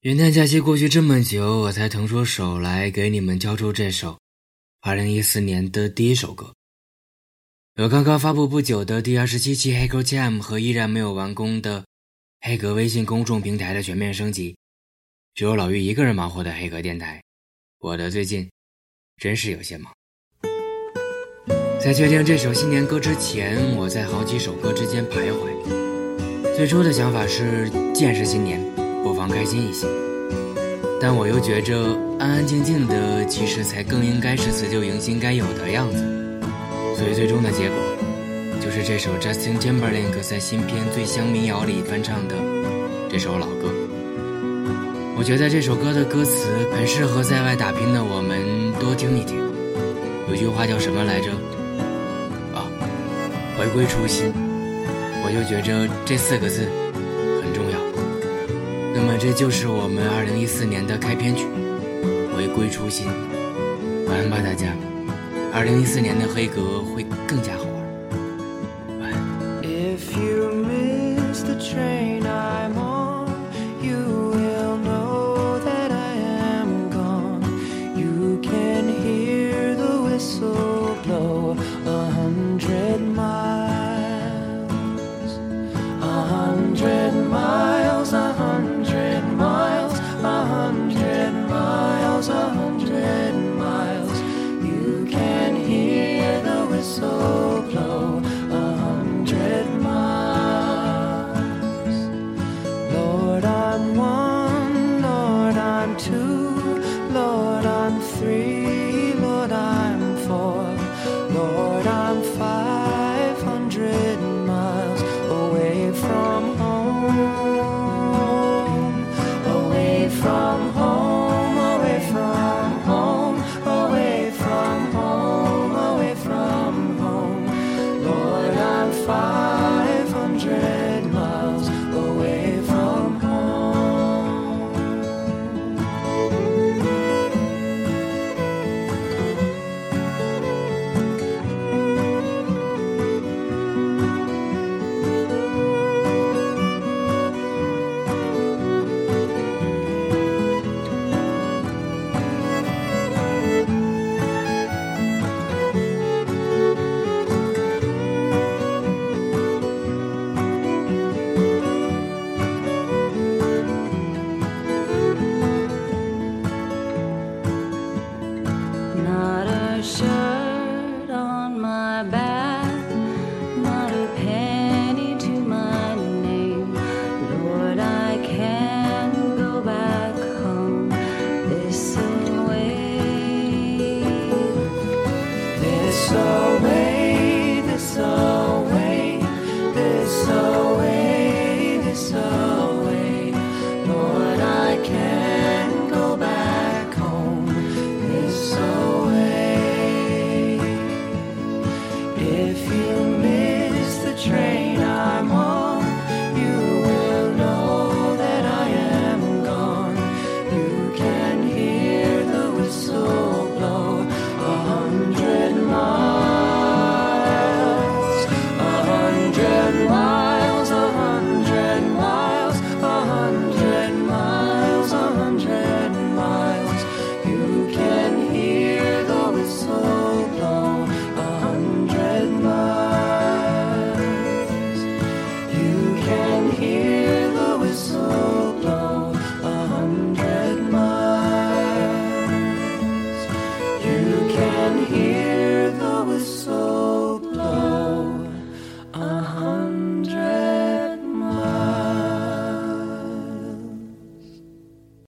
元旦假期过去这么久，我才腾出手来给你们交出这首2014年的第一首歌。有刚刚发布不久的第二十七期黑格 Jam 和依然没有完工的黑格微信公众平台的全面升级，只有老于一个人忙活的黑格电台。我的最近真是有些忙。在确定这首新年歌之前，我在好几首歌之间徘徊。最初的想法是，既然是新年。不妨开心一些，但我又觉着安安静静的，其实才更应该是辞旧迎新该有的样子。所以最终的结果，就是这首 Justin Timberlake 在新片《最香民谣》里翻唱的这首老歌。我觉得这首歌的歌词很适合在外打拼的我们多听一听。有句话叫什么来着？啊，回归初心。我就觉着这四个字。那么这就是我们二零一四年的开篇曲，回归初心。晚安吧，大家。二零一四年的黑格会更加好玩。晚安。can hear the whistle.